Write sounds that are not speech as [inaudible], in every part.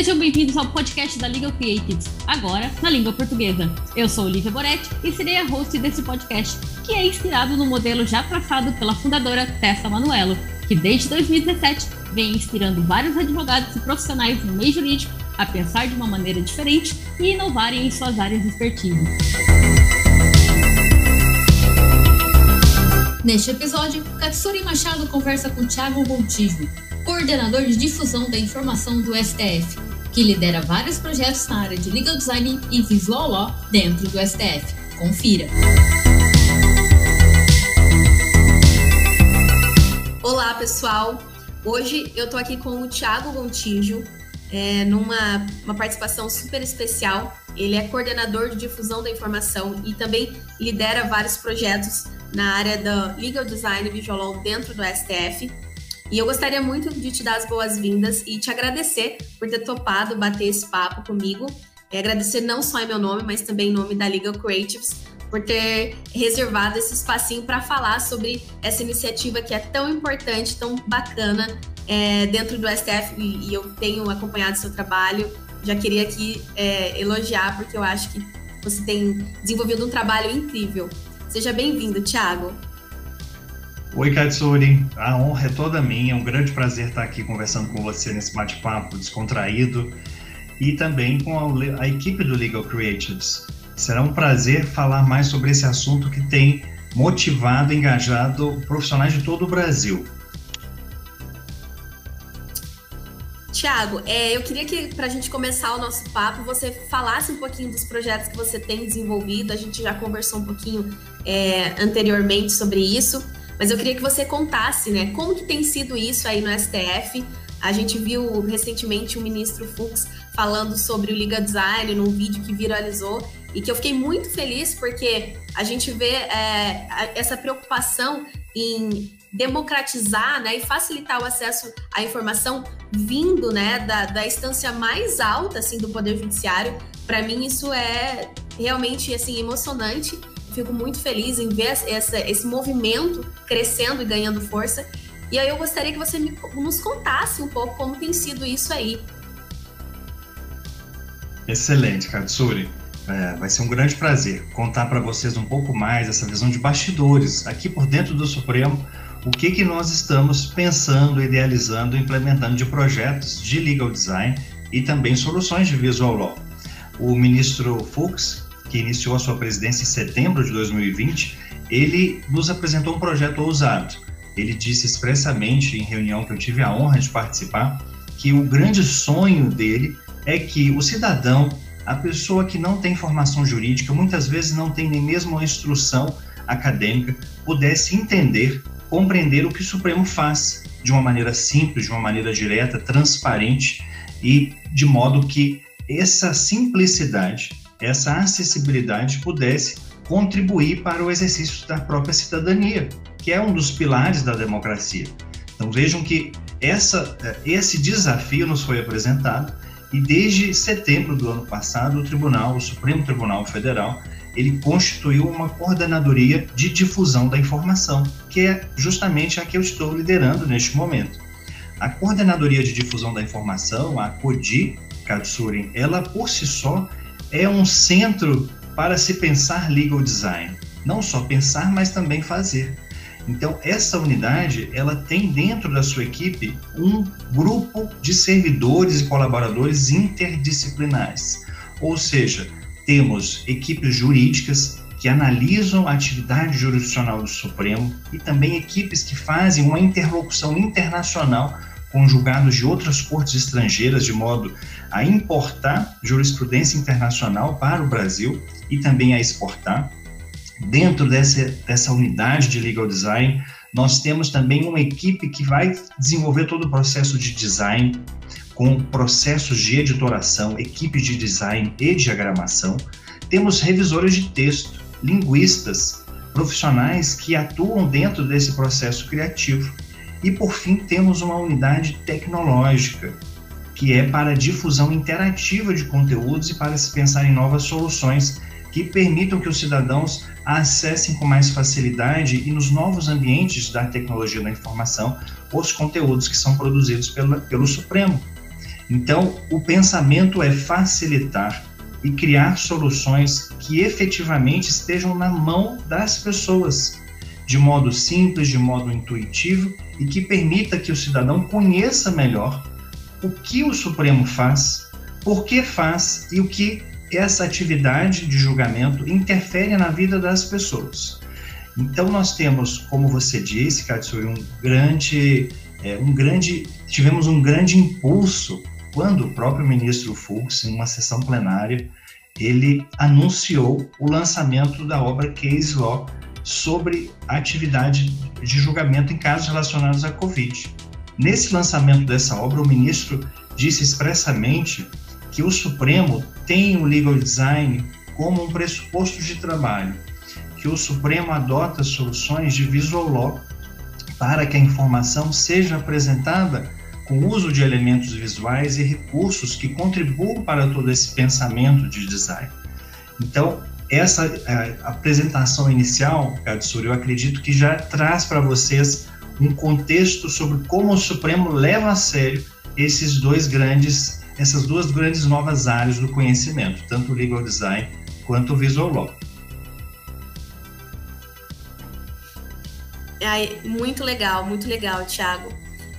sejam bem-vindos ao podcast da Legal Creatives, agora na língua portuguesa. Eu sou Olivia Boretti e serei a host desse podcast, que é inspirado no modelo já traçado pela fundadora Tessa Manuelo, que desde 2017 vem inspirando vários advogados e profissionais no meio jurídico a pensar de uma maneira diferente e inovarem em suas áreas de expertise. Neste episódio, Katsuri Machado conversa com Thiago Gontijo, coordenador de difusão da informação do STF, que lidera vários projetos na área de legal design e visual law dentro do STF. Confira. Olá, pessoal. Hoje eu tô aqui com o Thiago Gontijo, é, numa uma participação super especial. Ele é coordenador de difusão da informação e também lidera vários projetos na área da Legal Design e Visual Law dentro do STF. E eu gostaria muito de te dar as boas-vindas e te agradecer por ter topado bater esse papo comigo. E agradecer não só em meu nome, mas também em nome da Legal Creatives, por ter reservado esse espacinho para falar sobre essa iniciativa que é tão importante, tão bacana é, dentro do STF. E, eu tenho acompanhado seu trabalho. Já queria aqui é, elogiar, porque eu acho que você tem desenvolvido um trabalho incrível. Seja bem-vindo, Thiago. Oi, Katsuri. A honra é toda minha. É um grande prazer estar aqui conversando com você nesse bate-papo descontraído e também com a, a, equipe do Legal Creatives. Será um prazer falar mais sobre esse assunto que tem motivado e engajado profissionais de todo o Brasil. Tiago, é, eu queria que, para a gente começar o nosso papo, você falasse um pouquinho dos projetos que você tem desenvolvido. A gente já conversou um pouquinho é, anteriormente sobre isso, mas eu queria que você contasse, né, como que tem sido isso aí no STF. A gente viu recentemente o ministro Fux falando sobre o Liga Design num vídeo que viralizou e que eu fiquei muito feliz porque a gente vê é, essa preocupação em democratizar né, e facilitar o acesso à informação vindo né, da, da instância mais alta assim, do Poder Judiciário. Para mim, isso é realmente assim, emocionante. Fico muito feliz em ver essa, esse movimento crescendo e ganhando força. E aí eu gostaria que você me, nos contasse um pouco como tem sido isso aí. Excelente, Katsuri. É, vai ser um grande prazer contar para vocês um pouco mais essa visão de bastidores aqui por dentro do Supremo o que, que nós estamos pensando, idealizando, implementando de projetos de legal design e também soluções de visual law. O ministro Fux, que iniciou a sua presidência em setembro de 2020, ele nos apresentou um projeto ousado. Ele disse expressamente em reunião que eu tive a honra de participar que o grande sonho dele é que o cidadão, a pessoa que não tem formação jurídica, muitas vezes não tem nem mesmo uma instrução acadêmica, pudesse entender compreender o que o Supremo faz de uma maneira simples, de uma maneira direta, transparente e de modo que essa simplicidade, essa acessibilidade pudesse contribuir para o exercício da própria cidadania, que é um dos pilares da democracia. Então vejam que essa, esse desafio nos foi apresentado e desde setembro do ano passado o Tribunal, o Supremo Tribunal Federal, ele constituiu uma coordenadoria de difusão da informação, que é justamente a que eu estou liderando neste momento. A coordenadoria de difusão da informação, a CODI, Katsurin, ela por si só é um centro para se pensar legal design. Não só pensar, mas também fazer. Então, essa unidade, ela tem dentro da sua equipe um grupo de servidores e colaboradores interdisciplinares. Ou seja, temos equipes jurídicas que analisam a atividade jurisdicional do Supremo e também equipes que fazem uma interlocução internacional com julgados de outras cortes estrangeiras, de modo a importar jurisprudência internacional para o Brasil e também a exportar. Dentro dessa, dessa unidade de legal design, nós temos também uma equipe que vai desenvolver todo o processo de design, com processos de editoração, equipes de design e diagramação. Temos revisores de texto, linguistas, profissionais que atuam dentro desse processo criativo. E, por fim, temos uma unidade tecnológica, que é para difusão interativa de conteúdos e para se pensar em novas soluções que permitam que os cidadãos acessem com mais facilidade e nos novos ambientes da tecnologia da informação os conteúdos que são produzidos pelo, Supremo. Então, o pensamento é facilitar e criar soluções que efetivamente estejam na mão das pessoas, de modo simples, de modo intuitivo e que permita que o cidadão conheça melhor o que o Supremo faz, por que faz e o que essa atividade de julgamento interfere na vida das pessoas. Então nós temos, como você disse, Katsuri, um grande, é, um grande, tivemos um grande impulso quando o próprio ministro Fux, em uma sessão plenária, ele anunciou o lançamento da obra Case Law sobre a atividade de julgamento em casos relacionados à Covid. Nesse lançamento dessa obra, o ministro disse expressamente que o Supremo tem o legal design como um pressuposto de trabalho, que o Supremo adota soluções de visual law para que a informação seja apresentada com uso de elementos visuais e recursos que contribuam para todo esse pensamento de design. Então, essa é, apresentação inicial, Katsuri, eu acredito que já traz para vocês um contexto sobre como o Supremo leva a sério esses dois grandes, essas duas grandes novas áreas do conhecimento, tanto o legal design quanto o visual law. É, muito legal, muito legal, Thiago.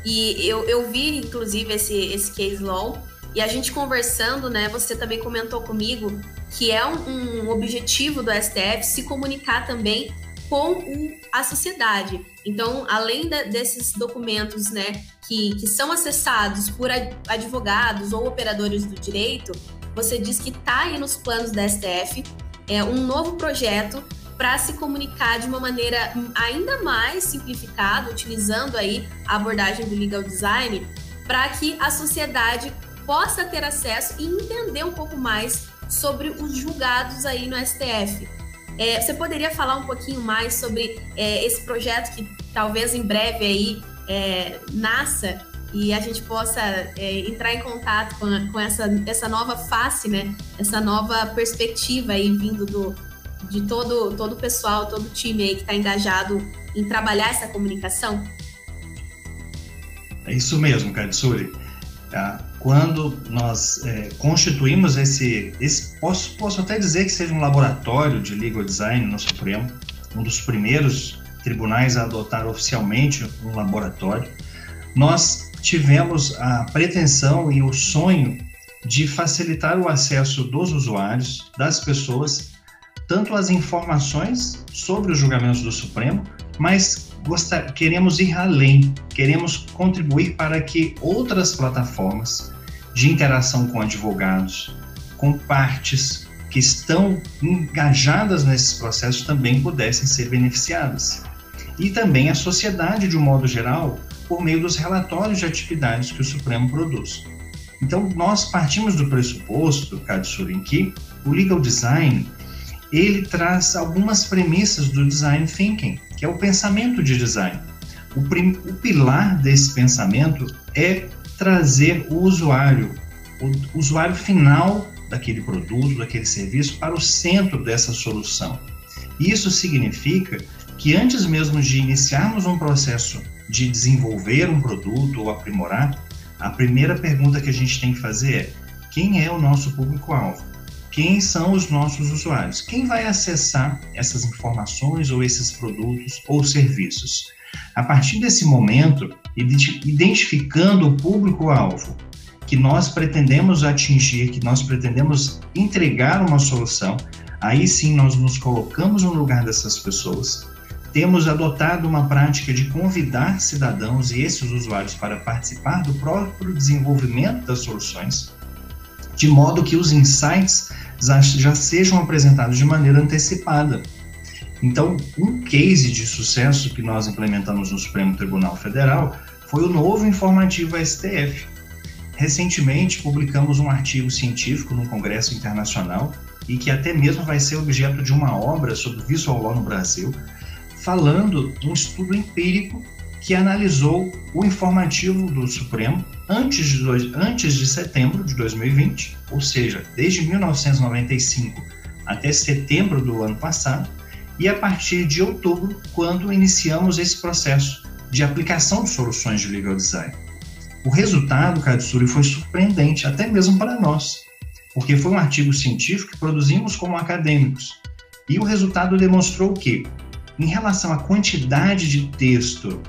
E eu, eu vi, inclusive, esse, esse case law, e a gente conversando, né? Você também comentou comigo que é um, um objetivo do STF se comunicar também com a sociedade. Então, além de, desses documentos, né, que, que são acessados por advogados ou operadores do direito, você diz que está aí nos planos da STF é um novo projeto para se comunicar de uma maneira ainda mais simplificada, utilizando aí a abordagem do legal design, para que a sociedade possa ter acesso e entender um pouco mais sobre os julgados aí no STF. É, você poderia falar um pouquinho mais sobre é, esse projeto que talvez em breve aí é, nasça e a gente possa é, entrar em contato com, com essa, essa nova face, né? Essa nova perspectiva aí vindo do, de todo, todo o pessoal, todo o time aí que está engajado em trabalhar essa comunicação? É isso mesmo, Katsuri. Tá? Quando nós é, constituímos esse, esse posso, posso até dizer que seja um laboratório de legal design no Supremo, um dos primeiros tribunais a adotar oficialmente um laboratório, nós tivemos a pretensão e o sonho de facilitar o acesso dos usuários, das pessoas, tanto as informações sobre os julgamentos do Supremo, mas queremos ir além, queremos contribuir para que outras plataformas de interação com advogados, com partes que estão engajadas nesses processos também pudessem ser beneficiadas. E também a sociedade, de um modo geral, por meio dos relatórios de atividades que o Supremo produz. Então, nós partimos do pressuposto, Katsuri, que o legal design ele traz algumas premissas do design thinking, que é o pensamento de design. O, o pilar desse pensamento é trazer o usuário, o usuário final daquele produto, daquele serviço, para o centro dessa solução. Isso significa que antes mesmo de iniciarmos um processo de desenvolver um produto ou aprimorar, a primeira pergunta que a gente tem que fazer é: quem é o nosso público-alvo? quem são os nossos usuários, quem vai acessar essas informações ou esses produtos ou serviços. A partir desse momento, identificando o público-alvo que nós pretendemos atingir, que nós pretendemos entregar uma solução, aí sim nós nos colocamos no lugar dessas pessoas. Temos adotado uma prática de convidar cidadãos e esses usuários para participar do próprio desenvolvimento das soluções, de modo que os insights já sejam apresentados de maneira antecipada. Então, um case de sucesso que nós implementamos no Supremo Tribunal Federal foi o novo informativo STF. Recentemente, publicamos um artigo científico no Congresso Internacional e que até mesmo vai ser objeto de uma obra sobre visual law no Brasil, falando um estudo empírico que analisou o informativo do Supremo antes de, dois, antes de setembro de 2020, ou seja, desde 1995 até setembro do ano passado, e a partir de outubro, quando iniciamos esse processo de aplicação de soluções de legal design. O resultado, Katsuri, foi surpreendente, até mesmo para nós, porque foi um artigo científico que produzimos como acadêmicos. E o resultado demonstrou que, em relação à quantidade de texto,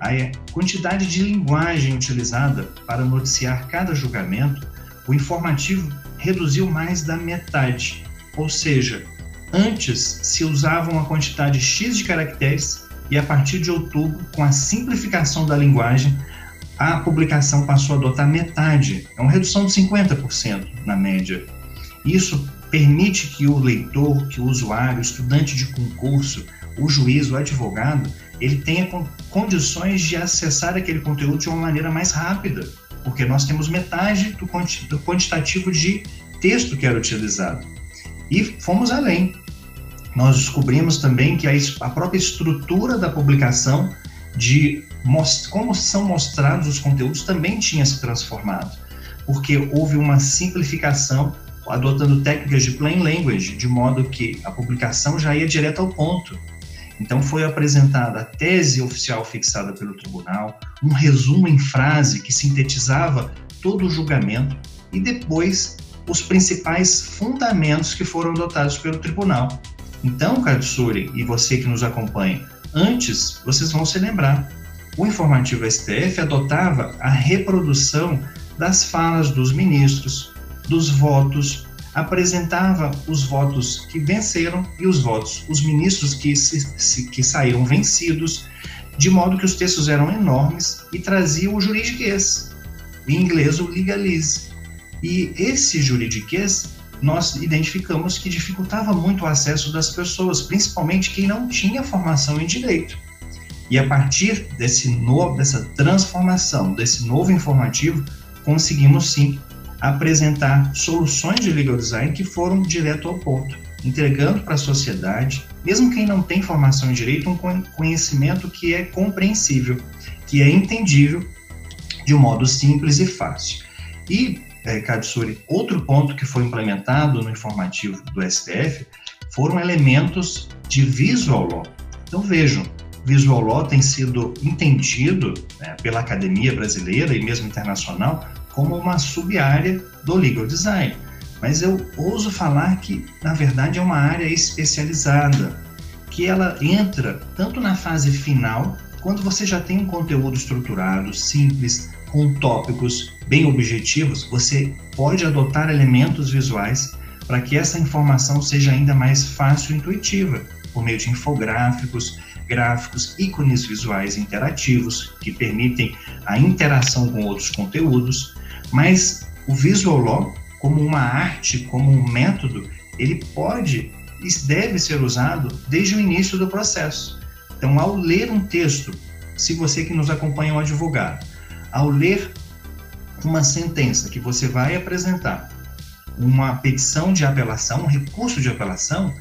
a quantidade de linguagem utilizada para noticiar cada julgamento, o informativo reduziu mais da metade. Ou seja, antes se usava uma quantidade X de caracteres e a partir de outubro, com a simplificação da linguagem, a publicação passou a adotar metade, é uma redução de 50% na média. Isso permite que o leitor, que o usuário, o estudante de concurso, o juiz, o advogado, ele tenha condições de acessar aquele conteúdo de uma maneira mais rápida, porque nós temos metade do quantitativo de texto que era utilizado. E fomos além. Nós descobrimos também que a própria estrutura da publicação, de como são mostrados os conteúdos, também tinha se transformado, porque houve uma simplificação adotando técnicas de plain language, de modo que a publicação já ia direto ao ponto. Então foi apresentada a tese oficial fixada pelo tribunal, um resumo em frase que sintetizava todo o julgamento e depois os principais fundamentos que foram adotados pelo tribunal. Então, Katsuri e você que nos acompanha, antes vocês vão se lembrar, o informativo STF adotava a reprodução das falas dos ministros, dos votos, apresentava os votos que venceram e os votos, os ministros que, se, que saíram vencidos, de modo que os textos eram enormes e trazia o juridiquês, em inglês o legalize. E esse juridiquês nós identificamos que dificultava muito o acesso das pessoas, principalmente quem não tinha formação em direito. E a partir desse novo, dessa transformação, desse novo informativo, conseguimos sim apresentar soluções de legal design que foram direto ao ponto, entregando para a sociedade, mesmo quem não tem formação em direito, um conhecimento que é compreensível, que é entendível de um modo simples e fácil. E, é, Katsuri, outro ponto que foi implementado no informativo do STF foram elementos de visual law. Então vejam, visual law tem sido entendido né, pela academia brasileira e mesmo internacional como uma sub-área do legal design. Mas eu ouso falar que, na verdade, é uma área especializada, que ela entra tanto na fase final, quando você já tem um conteúdo estruturado, simples, com tópicos bem objetivos, você pode adotar elementos visuais para que essa informação seja ainda mais fácil e intuitiva, por meio de infográficos, gráficos, ícones visuais interativos que permitem a interação com outros conteúdos, mas o visual law, como uma arte, como um método, ele pode e deve ser usado desde o início do processo. Então, ao ler um texto, se você que nos acompanha é um advogado, ao ler uma sentença que você vai apresentar, uma petição de apelação, um recurso de apelação,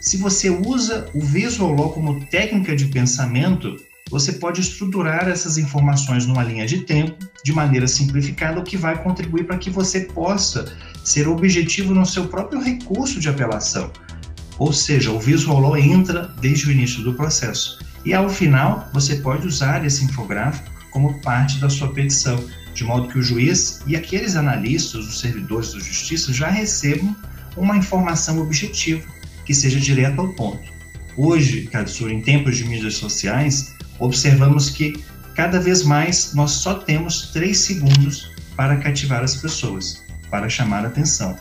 se você usa o visual law como técnica de pensamento, você pode estruturar essas informações numa linha de tempo de maneira simplificada, o que vai contribuir para que você possa ser objetivo no seu próprio recurso de apelação. Ou seja, o visual law entra desde o início do processo. E ao final, você pode usar esse infográfico como parte da sua petição, de modo que o juiz e aqueles analistas, os servidores da justiça, já recebam uma informação objetiva, que seja direto ao ponto. Hoje, Katsura, em tempos de mídias sociais, observamos que cada vez mais nós só temos três segundos para cativar as pessoas, para chamar a atenção.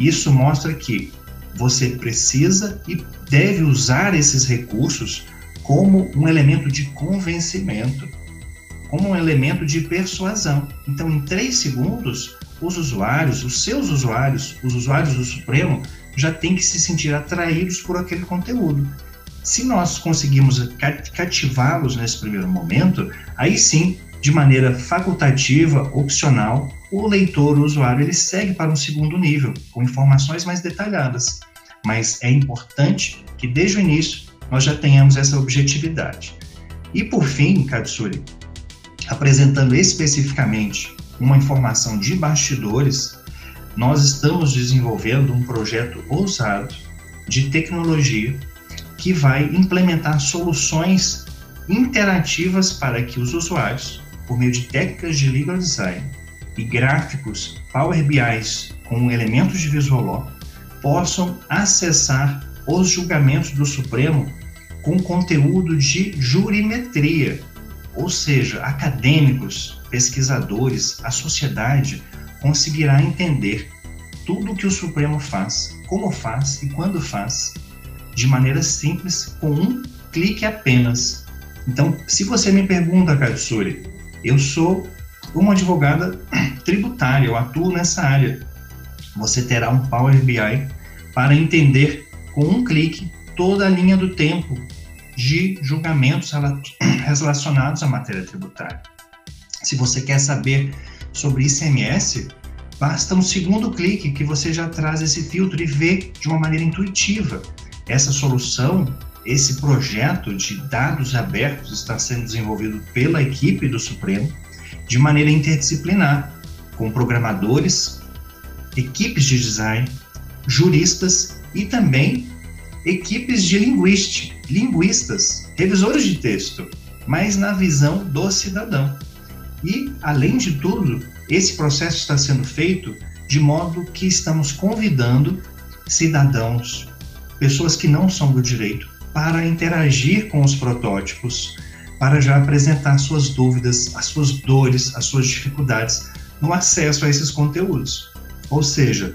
Isso mostra que você precisa e deve usar esses recursos como um elemento de convencimento, como um elemento de persuasão. Então, em três segundos, os usuários, os seus usuários, os usuários do Supremo, já têm que se sentir atraídos por aquele conteúdo. Se nós conseguimos cativá-los nesse primeiro momento, aí sim, de maneira facultativa, opcional, o leitor, o usuário, ele segue para um segundo nível, com informações mais detalhadas. Mas é importante que desde o início nós já tenhamos essa objetividade. E por fim, Katsuri, apresentando especificamente uma informação de bastidores, nós estamos desenvolvendo um projeto ousado de tecnologia que vai implementar soluções interativas para que os usuários por meio de técnicas de legal design e gráficos Power BI com elementos de Visual Law, possam acessar os julgamentos do Supremo com conteúdo de jurimetria, ou seja, acadêmicos, pesquisadores, a sociedade conseguirá entender tudo o que o Supremo faz, como faz e quando faz, de maneira simples, com um clique apenas. Então, se você me pergunta, Katsuri, eu sou uma advogada [clears throat] tributária, eu atuo nessa área. Você terá um Power BI para entender com um clique toda a linha do tempo de julgamentos [clears throat] relacionados à matéria tributária. Se você quer saber sobre ICMS, basta um segundo clique que você já traz esse filtro e vê de uma maneira intuitiva. Essa solução, esse projeto de dados abertos está sendo desenvolvido pela equipe do Supremo de maneira interdisciplinar, com programadores, equipes de design, juristas e também equipes de linguística, linguistas, revisores de texto, mas na visão do cidadão. E, além de tudo, esse processo está sendo feito de modo que estamos convidando cidadãos, pessoas que não são do direito, para interagir com os protótipos, para já apresentar suas dúvidas, as suas dores, as suas dificuldades no acesso a esses conteúdos. Ou seja,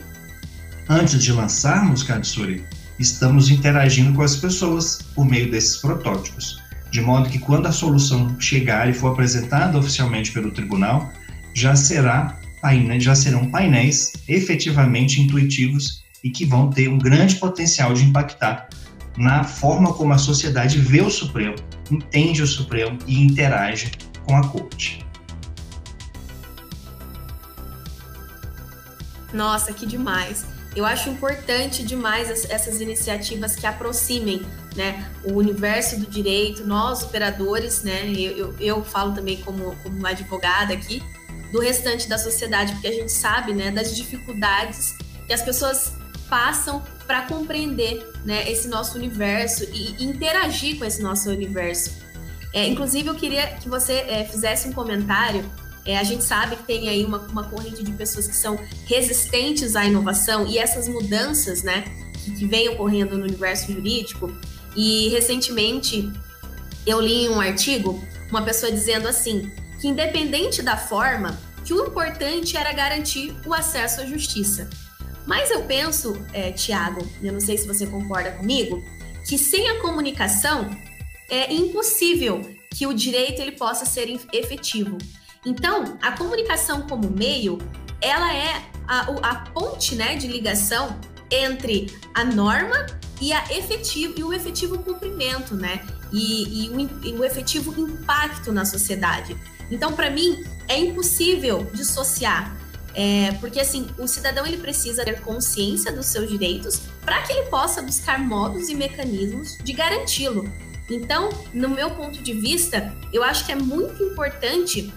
antes de lançarmos Katsuri, estamos interagindo com as pessoas por meio desses protótipos, de modo que quando a solução chegar e for apresentada oficialmente pelo tribunal, já será já serão painéis efetivamente intuitivos e que vão ter um grande potencial de impactar na forma como a sociedade vê o Supremo, entende o Supremo e interage com a corte. Nossa, que demais! Eu acho importante demais essas iniciativas que aproximem né, o universo do direito, nós operadores, né, eu, eu, eu falo também como, como advogada aqui, do restante da sociedade, porque a gente sabe né, das dificuldades que as pessoas passam para compreender né, esse nosso universo e, e, interagir com esse nosso universo. É, inclusive, eu queria que você é, fizesse um comentário é, a gente sabe que tem aí uma, uma corrente de pessoas que são resistentes à inovação e essas mudanças, né, que, que vem ocorrendo no universo jurídico. E recentemente eu li um artigo uma pessoa dizendo assim que independente da forma, que o importante era garantir o acesso à justiça. Mas eu penso, é, Tiago, eu não sei se você concorda comigo, que sem a comunicação é impossível que o direito ele possa ser efetivo. Então, a comunicação como meio, ela é a, a ponte né, de ligação entre a norma e, a efetivo, e o efetivo cumprimento, né? E, e, o, e o efetivo impacto na sociedade. Então, para mim, é impossível dissociar é, porque assim, o cidadão ele precisa ter consciência dos seus direitos para que ele possa buscar modos e mecanismos de garanti-lo. Então, no meu ponto de vista, eu acho que é muito importante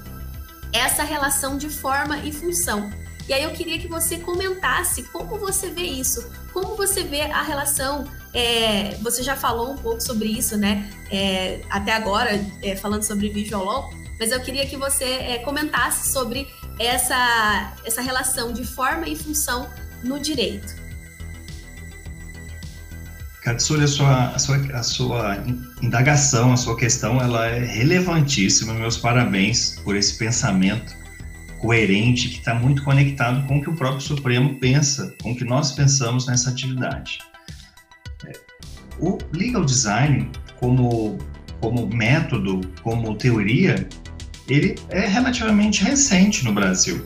essa relação de forma e função. E aí eu queria que você comentasse como você vê isso, como você vê a relação. É, você já falou um pouco sobre isso, né? É, até agora, é, falando sobre Visual mas eu queria que você é, comentasse sobre essa, essa relação de forma e função no direito. Katsuri, a sua, a, sua, a sua indagação, a sua questão, ela é relevantíssima. Meus parabéns por esse pensamento coerente que está muito conectado com o que o próprio Supremo pensa, com o que nós pensamos nessa atividade. É, o legal design, como, como método, como teoria, ele é relativamente recente no Brasil.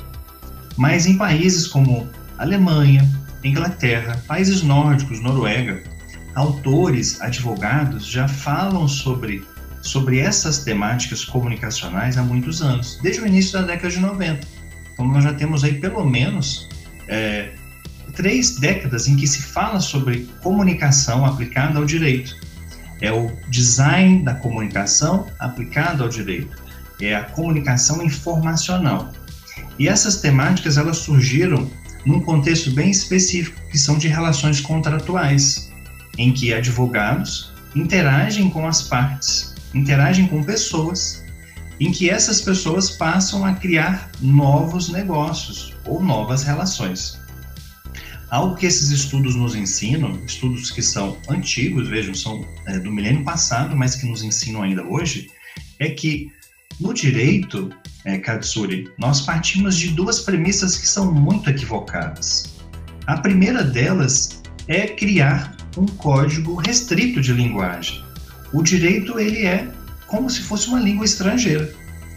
Mas em países como Alemanha, Inglaterra, países nórdicos, Noruega, autores, advogados já falam sobre, sobre essas temáticas comunicacionais há muitos anos, desde o início da década de 90. Então, nós já temos aí pelo menos é, três décadas em que se fala sobre comunicação aplicada ao direito. É o design da comunicação aplicado ao direito. É a comunicação informacional. E essas temáticas elas surgiram num contexto bem específico, que são de relações contratuais em que advogados interagem com as partes, interagem com pessoas em que essas pessoas passam a criar novos negócios ou novas relações. Algo que esses estudos nos ensinam, estudos que são antigos, vejam, são é, do milênio passado, mas que nos ensinam ainda hoje, é que no direito, é, Katsuri, nós partimos de duas premissas que são muito equivocadas. A primeira delas é criar um código restrito de linguagem. O direito ele é como se fosse uma língua estrangeira.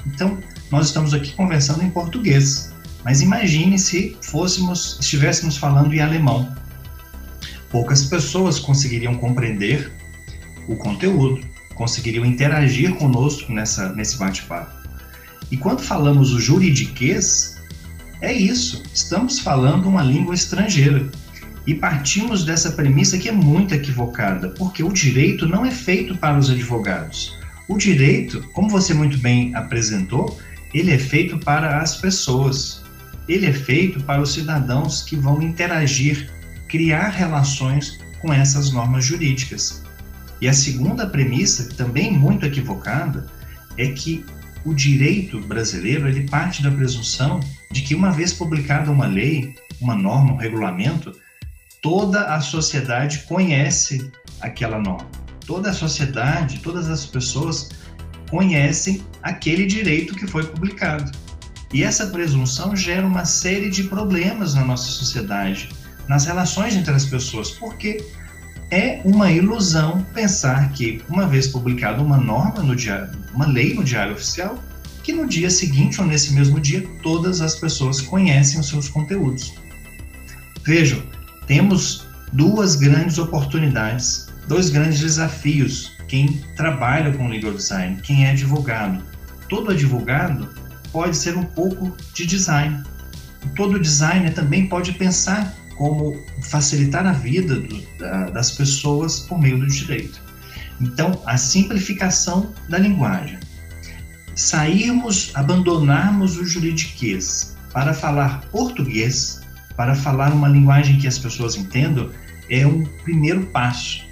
Então, nós estamos aqui conversando em português, mas imagine se fôssemos, estivéssemos falando em alemão. Poucas pessoas conseguiriam compreender o conteúdo, conseguiriam interagir conosco nessa, nesse bate-papo. E quando falamos o juridiquês, é isso, estamos falando uma língua estrangeira. E partimos dessa premissa que é muito equivocada, porque o direito não é feito para os advogados. O direito, como você muito bem apresentou, ele é feito para as pessoas. Ele é feito para os cidadãos que vão interagir, criar relações com essas normas jurídicas. E a segunda premissa, também muito equivocada, é que o direito brasileiro ele parte da presunção de que uma vez publicada uma lei, uma norma, um regulamento, toda a sociedade conhece aquela norma toda a sociedade, todas as pessoas conhecem aquele direito que foi publicado. E essa presunção gera uma série de problemas na nossa sociedade, nas relações entre as pessoas, porque é uma ilusão pensar que, uma vez publicada uma norma no diário, uma lei no diário oficial, que no dia seguinte ou nesse mesmo dia todas as pessoas conhecem os seus conteúdos. Vejam, temos duas grandes oportunidades dois grandes desafios. Quem trabalha com legal design, quem é advogado. Todo advogado pode ser um pouco de design. Todo designer também pode pensar como facilitar a vida do, da, das pessoas por meio do direito. Então, a simplificação da linguagem. Sairmos, abandonarmos o juridiquês para falar português, para falar uma linguagem que as pessoas entendam, é um primeiro passo.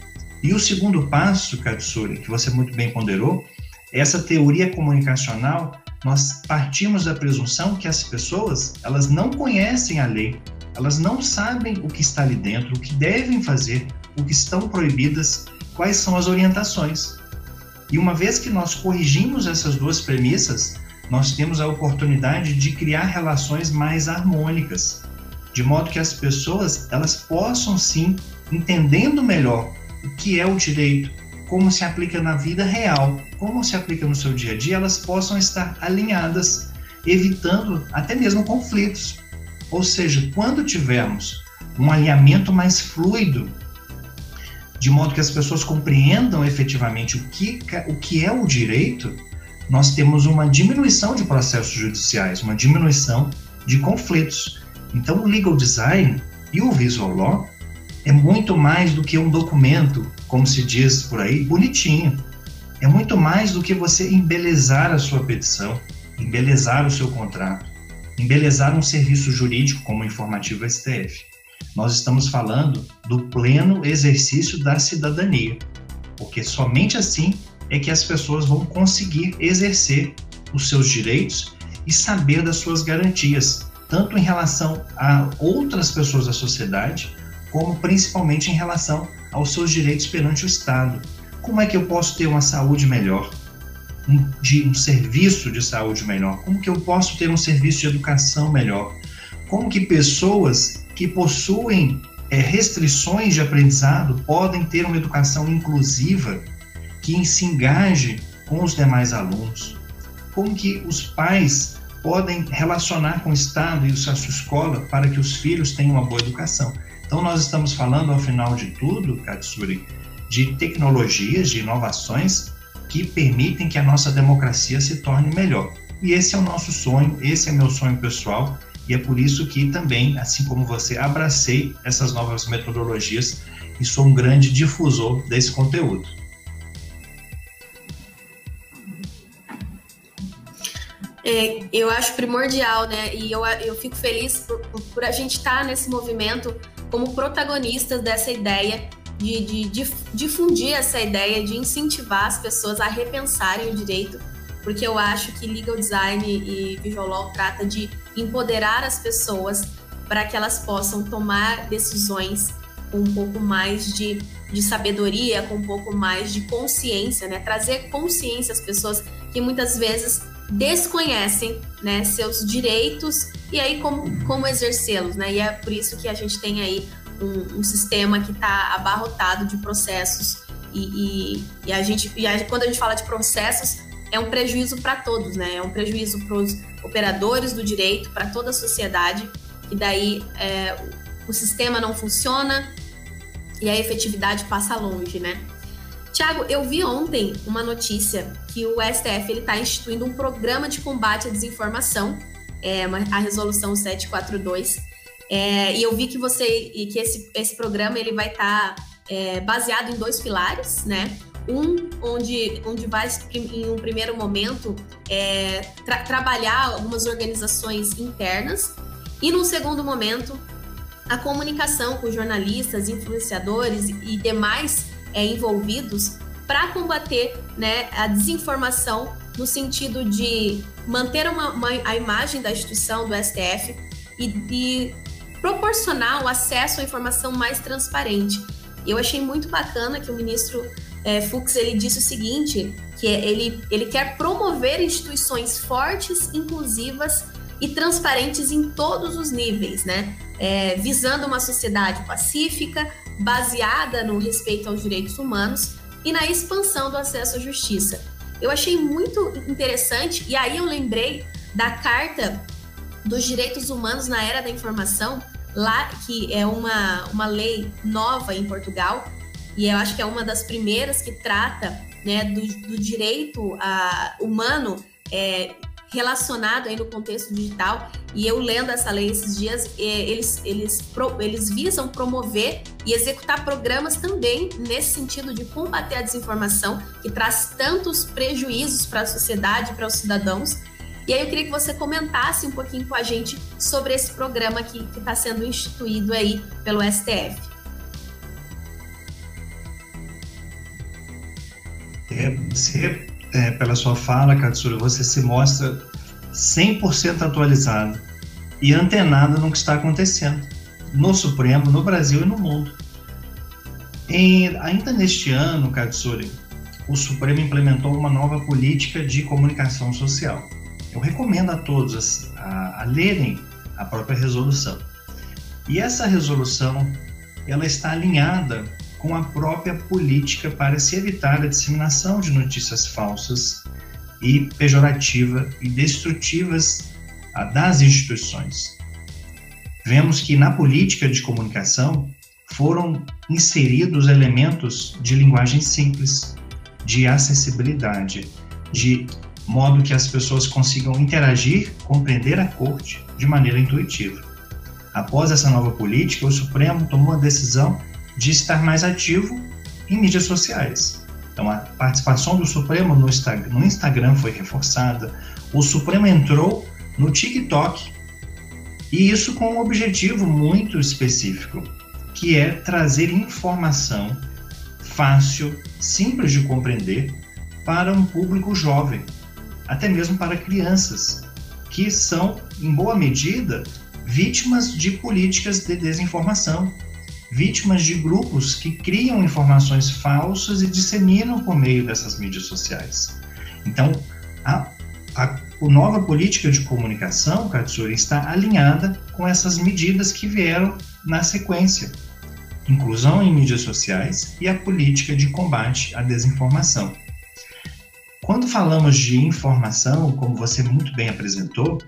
E o segundo passo, Katsuri, que você muito bem ponderou, é essa teoria comunicacional, nós partimos da presunção que as pessoas, elas não conhecem a lei, elas não sabem o que está ali dentro, o que devem fazer, o que estão proibidas, quais são as orientações. E uma vez que nós corrigimos essas duas premissas, nós temos a oportunidade de criar relações mais harmônicas, de modo que as pessoas elas possam sim, entendendo melhor o que é o direito, como se aplica na vida real, como se aplica no seu dia a dia, elas possam estar alinhadas, evitando até mesmo conflitos. Ou seja, quando tivermos um alinhamento mais fluido, de modo que as pessoas compreendam efetivamente o que, o que é o direito, nós temos uma diminuição de processos judiciais, uma diminuição de conflitos. Então, o legal design e o visual law é muito mais do que um documento, como se diz por aí, bonitinho. É muito mais do que você embelezar a sua petição, embelezar o seu contrato, embelezar um serviço jurídico como o informativo STF. Nós estamos falando do pleno exercício da cidadania, porque somente assim é que as pessoas vão conseguir exercer os seus direitos e saber das suas garantias, tanto em relação a outras pessoas da sociedade, como principalmente em relação aos seus direitos perante o Estado. Como é que eu posso ter uma saúde melhor? Um, de, um serviço de saúde melhor? Como que eu posso ter um serviço de educação melhor? Como que pessoas que possuem é, restrições de aprendizado podem ter uma educação inclusiva que se engaje com os demais alunos? Como que os pais podem relacionar com o Estado e a sua escola para que os filhos tenham uma boa educação? Então, nós estamos falando, ao final de tudo, Katsuri, de tecnologias, de inovações que permitem que a nossa democracia se torne melhor. E esse é o nosso sonho, esse é meu sonho pessoal, e é por isso que também, assim como você, abracei essas novas metodologias e sou um grande difusor desse conteúdo. É, eu acho primordial, né? E eu, eu fico feliz por, por a gente estar tá nesse movimento como protagonistas dessa ideia de, de, de, difundir essa ideia, de incentivar as pessoas a repensarem o direito porque eu acho que legal design e visual law trata de empoderar as pessoas para que elas possam tomar decisões com um pouco mais de, de sabedoria, com um pouco mais de consciência, né? Trazer consciência às pessoas que muitas vezes desconhecem né, seus direitos e aí como, como exercê-los, né? E é por isso que a gente tem aí um, um sistema que está abarrotado de processos e, e, e a gente, e a, quando a gente fala de processos, é um prejuízo para todos, né? É um prejuízo para os operadores do direito, para toda a sociedade, e daí é, o sistema não funciona e a efetividade passa longe, né? Tiago, eu vi ontem uma notícia que o STF está instituindo um programa de combate à desinformação, é, a resolução 742, é, e eu vi que você e que esse, esse programa ele vai estar tá, é, baseado em dois pilares, né? Um onde, onde vai, em um primeiro momento, é, tra trabalhar algumas organizações internas, e num segundo momento, a comunicação com jornalistas, influenciadores e demais é, envolvidos para combater né, a desinformação no sentido de manter uma, uma, a imagem da instituição do STF e, e proporcionar o acesso à informação mais transparente. Eu achei muito bacana que o ministro é, Fux ele disse o seguinte, que ele, ele quer promover instituições fortes, inclusivas e transparentes em todos os níveis, né? É, visando uma sociedade pacífica, baseada no respeito aos direitos humanos e na expansão do acesso à justiça. Eu achei muito interessante, e aí eu lembrei da Carta dos Direitos Humanos na Era da Informação, lá que é uma, uma lei nova em Portugal, e eu acho que é uma das primeiras que trata né, do, do direito a, humano é, relacionado aí no contexto digital. E eu lendo essa lei esses dias, é, eles, eles, eles visam promover e executar programas também nesse sentido de combater a desinformação, que traz tantos prejuízos para a sociedade, para os cidadãos, e aí eu queria que você comentasse um pouquinho com a gente sobre esse programa que está sendo instituído aí pelo STF. Você, é, pela sua fala, Katsura, você se mostra 100% atualizado e antenado no que está acontecendo no Supremo, no Brasil e no mundo. Ainda neste ano, Katsuri, o Supremo implementou uma nova política de comunicação social. Eu recomendo a todos a, a lerem a própria resolução. E essa resolução ela está alinhada com a própria política para se evitar a disseminação de notícias falsas e pejorativa e destrutivas das instituições. Vemos que na política de comunicação foram inseridos elementos de linguagem simples, de acessibilidade, de modo que as pessoas consigam interagir, compreender a corte de maneira intuitiva. Após essa nova política, o Supremo tomou a decisão de estar mais ativo em mídias sociais. Então, a participação do Supremo no Instagram foi reforçada, o Supremo entrou no TikTok, e isso com um objetivo muito específico, que é trazer informação fácil, simples de compreender para um público jovem, até mesmo para crianças, que são, em boa medida, vítimas de políticas de desinformação, vítimas de grupos que criam informações falsas e disseminam por meio dessas mídias sociais. Então, a, a, a nova política de comunicação, Katsuri, está alinhada com essas medidas que vieram na sequência. Inclusão em mídias sociais e a política de combate à desinformação. Quando falamos de informação, como você muito bem apresentou,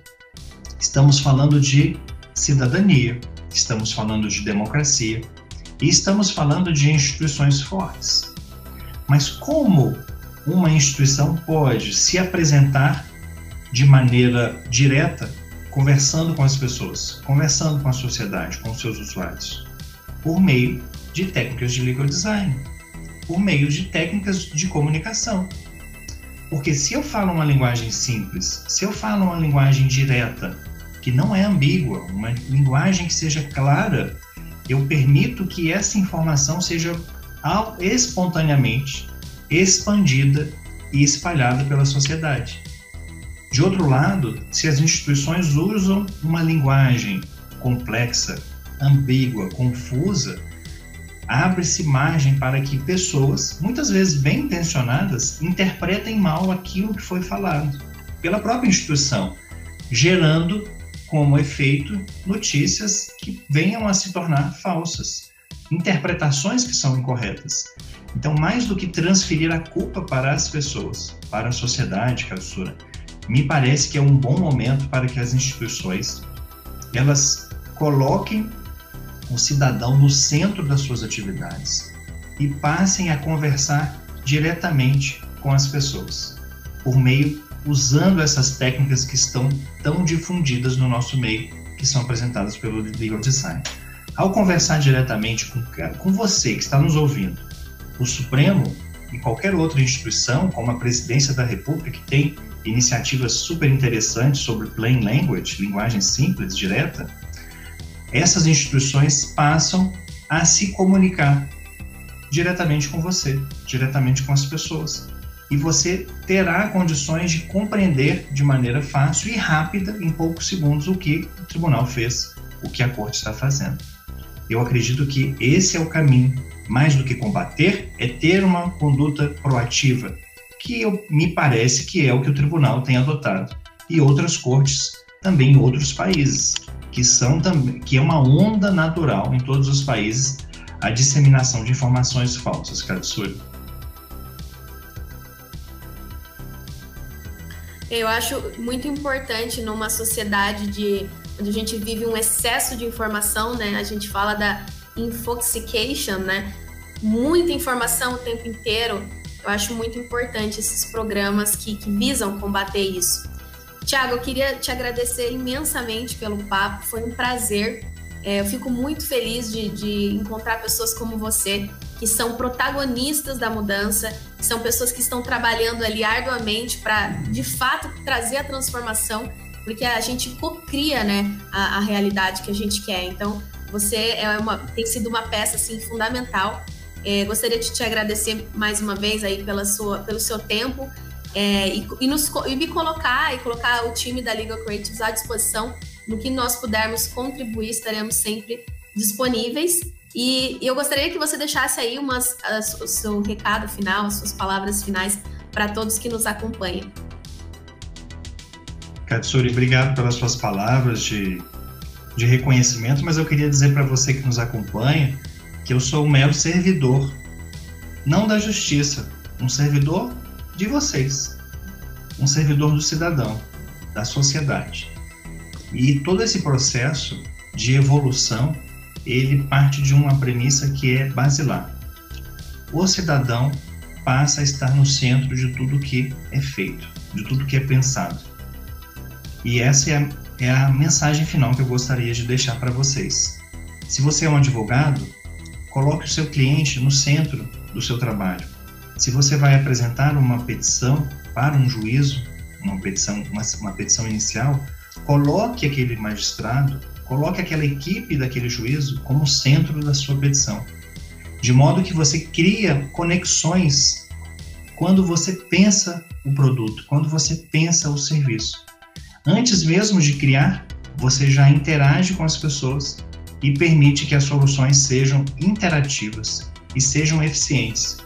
estamos falando de cidadania, estamos falando de democracia e estamos falando de instituições fortes. Mas como uma instituição pode se apresentar de maneira direta, conversando com as pessoas, conversando com a sociedade, com seus usuários? Por meio de técnicas de legal design, por meio de técnicas de comunicação porque se eu falo uma linguagem simples, se eu falo uma linguagem direta, que não é ambígua, uma linguagem que seja clara, eu permito que essa informação seja espontaneamente expandida e espalhada pela sociedade. De outro lado, se as instituições usam uma linguagem complexa, ambígua, confusa, abre-se margem para que pessoas, muitas vezes bem intencionadas, interpretem mal aquilo que foi falado pela própria instituição, gerando como efeito notícias que venham a se tornar falsas, interpretações que são incorretas. Então, mais do que transferir a culpa para as pessoas, para a sociedade, Cassura, me parece que é um bom momento para que as instituições elas coloquem o cidadão no centro das suas atividades e passem a conversar diretamente com as pessoas, por meio usando essas técnicas que estão tão difundidas no nosso meio, que são apresentadas pelo legal design. Ao conversar diretamente com, com você que está nos ouvindo, o Supremo e qualquer outra instituição, como a Presidência da República, que tem iniciativas super interessantes sobre plain language, linguagem simples, direta, essas instituições passam a se comunicar diretamente com você, diretamente com as pessoas. E você terá condições de compreender de maneira fácil e rápida, em poucos segundos, o que o tribunal fez, o que a corte está fazendo. Eu acredito que esse é o caminho. Mais do que combater, é ter uma conduta proativa, que eu, me parece que é o que o tribunal tem adotado e outras cortes também em outros países, que são também que é uma onda natural em todos os países a disseminação de informações falsas, Katsuri. Eu acho muito importante numa sociedade de onde a gente vive um excesso de informação, né? A gente fala da infoxication, né? Muita informação o tempo inteiro. Eu acho muito importante esses programas que, que visam combater isso. Tiago, eu queria te agradecer imensamente pelo papo, foi um prazer. É, eu fico muito feliz de, de encontrar pessoas como você, que são protagonistas da mudança, que são pessoas que estão trabalhando ali arduamente para, de fato, trazer a transformação, porque a gente cocria né, a, a realidade que a gente quer. Então, você é uma, tem sido uma peça assim, fundamental é, gostaria de te agradecer mais uma vez aí pela sua, pelo seu tempo é, e, e, nos, e me colocar e colocar o time da Legal Creatives à disposição no que nós pudermos contribuir, estaremos sempre disponíveis. E, eu gostaria que você deixasse aí umas, o seu recado final, as suas palavras finais para todos que nos acompanham. Katsuri, obrigado pelas suas palavras de, de reconhecimento, mas eu queria dizer para você que nos acompanha que eu sou um mero servidor, não da justiça, um servidor de vocês, um servidor do cidadão, da sociedade. E todo esse processo de evolução, ele parte de uma premissa que é basilar. O cidadão passa a estar no centro de tudo que é feito, de tudo que é pensado. E essa é a, é a mensagem final que eu gostaria de deixar para vocês. Se você é um advogado, Coloque o seu cliente no centro do seu trabalho. Se você vai apresentar uma petição para um juízo, uma petição, uma, uma petição inicial, coloque aquele magistrado, coloque aquela equipe daquele juízo como centro da sua petição, de modo que você cria conexões quando você pensa o produto, quando você pensa o serviço. Antes mesmo de criar, você já interage com as pessoas e permite que as soluções sejam interativas e sejam eficientes.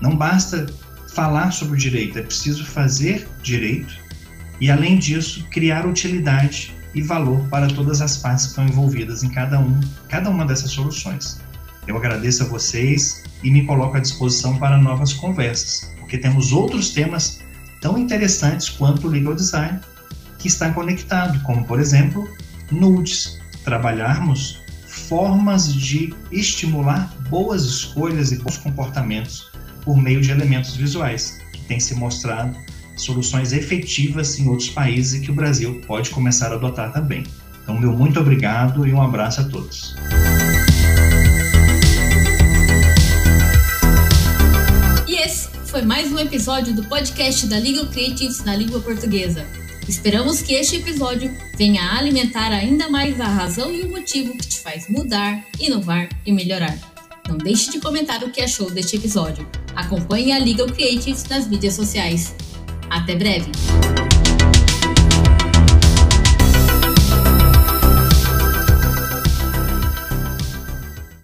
Não basta falar sobre o direito, é preciso fazer direito e, além disso, criar utilidade e valor para todas as partes que estão envolvidas em cada, um, cada uma dessas soluções. Eu agradeço a vocês e me coloco à disposição para novas conversas, porque temos outros temas tão interessantes quanto o legal design que está conectado, como por exemplo, nudes, trabalharmos formas de estimular boas escolhas e bons comportamentos por meio de elementos visuais, que tem se mostrado soluções efetivas em outros países e que o Brasil pode começar a adotar também. Então, meu muito obrigado e um abraço a todos. E esse foi mais um episódio do podcast da Legal Creatives na língua portuguesa. Esperamos que este episódio venha a alimentar ainda mais a razão e o motivo que te faz mudar, inovar e melhorar. Não deixe de comentar o que achou deste episódio. Acompanhe a Legal Creatives nas mídias sociais. Até breve!